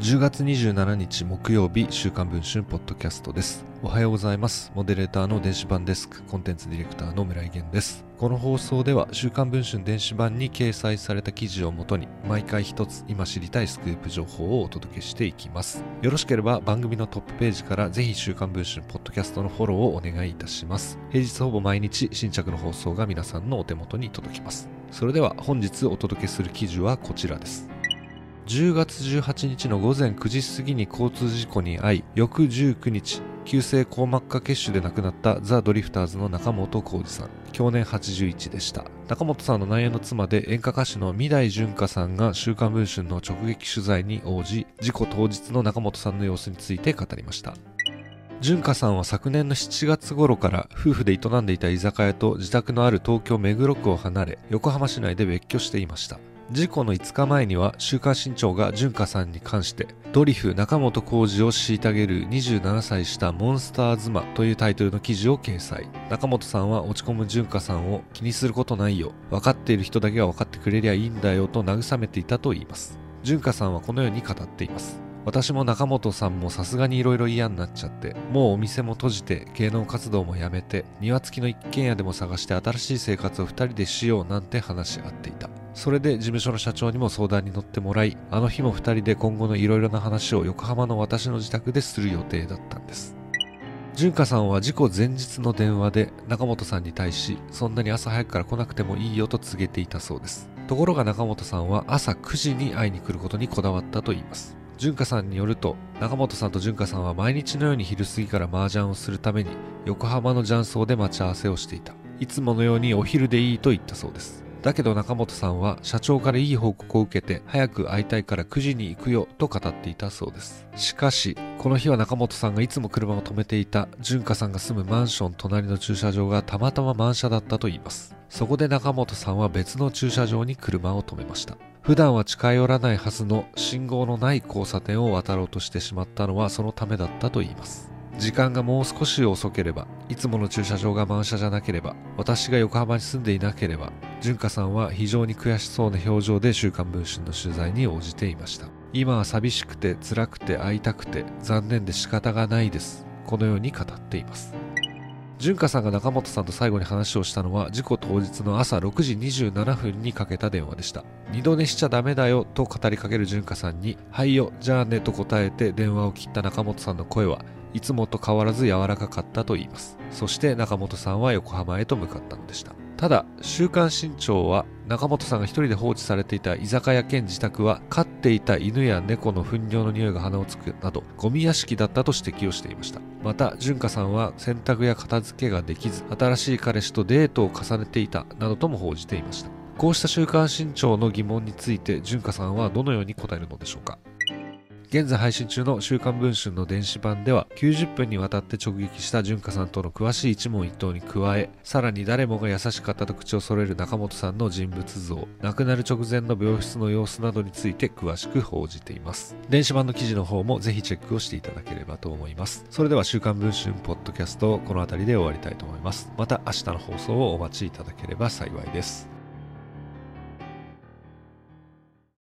10月27日木曜日週刊文春ポッドキャストです。おはようございます。モデレーターの電子版デスクコンテンツディレクターの村井源です。この放送では週刊文春電子版に掲載された記事をもとに毎回一つ今知りたいスクープ情報をお届けしていきます。よろしければ番組のトップページからぜひ週刊文春ポッドキャストのフォローをお願いいたします。平日ほぼ毎日新着の放送が皆さんのお手元に届きます。それでは本日お届けする記事はこちらです。10月18日の午前9時過ぎに交通事故に遭い、翌19日、急性硬膜下血腫で亡くなったザ・ドリフターズの中本浩二さん。去年81でした。中本さんの内縁の妻で演歌歌手の三代純香さんが週刊文春の直撃取材に応じ、事故当日の中本さんの様子について語りました。純香さんは昨年の7月頃から夫婦で営んでいた居酒屋と自宅のある東京目黒区を離れ、横浜市内で別居していました。事故の5日前には週刊新潮が純香さんに関してドリフ中本浩二を虐げる27歳したモンスター妻というタイトルの記事を掲載。中本さんは落ち込む純香さんを気にすることないよ分かっている人だけが分かってくれりゃいいんだよと慰めていたと言います。純香さんはこのように語っています。私も中本さんもさすがに色々嫌になっちゃってもうお店も閉じて芸能活動もやめて庭付きの一軒家でも探して新しい生活を2人でしようなんて話し合っていた。それで事務所の社長にも相談に乗ってもらい、あの日も2人で今後のいろいろな話を横浜の私の自宅でする予定だったんです。純香さんは事故前日の電話で中本さんに対し、そんなに朝早くから来なくてもいいよと告げていたそうです。ところが中本さんは朝9時に会いに来ることにこだわったと言います。純香さんによると、中本さんと純香さんは毎日のように昼過ぎから麻雀をするために横浜の雀荘で待ち合わせをしていた。いつものようにお昼でいいと言ったそうです。だけど中本さんは社長からいい報告を受けて早く会いたいから9時に行くよと語っていたそうです。しかし、この日は中本さんがいつも車を止めていた純香さんが住むマンション隣の駐車場がたまたま満車だったと言います。そこで中本さんは別の駐車場に車を止めました。普段は近寄らないはずの信号のない交差点を渡ろうとしてしまったのはそのためだったと言います。時間がもう少し遅ければ、いつもの駐車場が満車じゃなければ、私が横浜に住んでいなければ、純香さんは非常に悔しそうな表情で週刊文春の取材に応じていました。今は寂しくて辛くて会いたくて残念で仕方がないです。このように語っています。純香さんが中本さんと最後に話をしたのは事故当日の朝6時27分にかけた電話でした。二度寝しちゃダメだよと語りかける純香さんに、はいよ、じゃあねと答えて電話を切った中本さんの声はいつもと変わらず柔らかかったと言います。そして中本さんは横浜へと向かったのでした。ただ、週刊新潮は中本さんが一人で放置されていた居酒屋兼自宅は飼っていた犬や猫の糞尿の匂いが鼻をつくなどゴミ屋敷だったと指摘をしていました。また、純香さんは洗濯や片付けができず、新しい彼氏とデートを重ねていたなどとも報じていました。こうした週刊新潮の疑問について純香さんはどのように答えるのでしょうか現在配信中の週刊文春の電子版では90分にわたって直撃した純香さんとの詳しい一問一答に加え、さらに誰もが優しかったと口を揃える中本さんの人物像、亡くなる直前の病室の様子などについて詳しく報じています。電子版の記事の方もぜひチェックをしていただければと思います。それでは週刊文春ポッドキャストこの辺りで終わりたいと思います。また明日の放送をお待ちいただければ幸いです。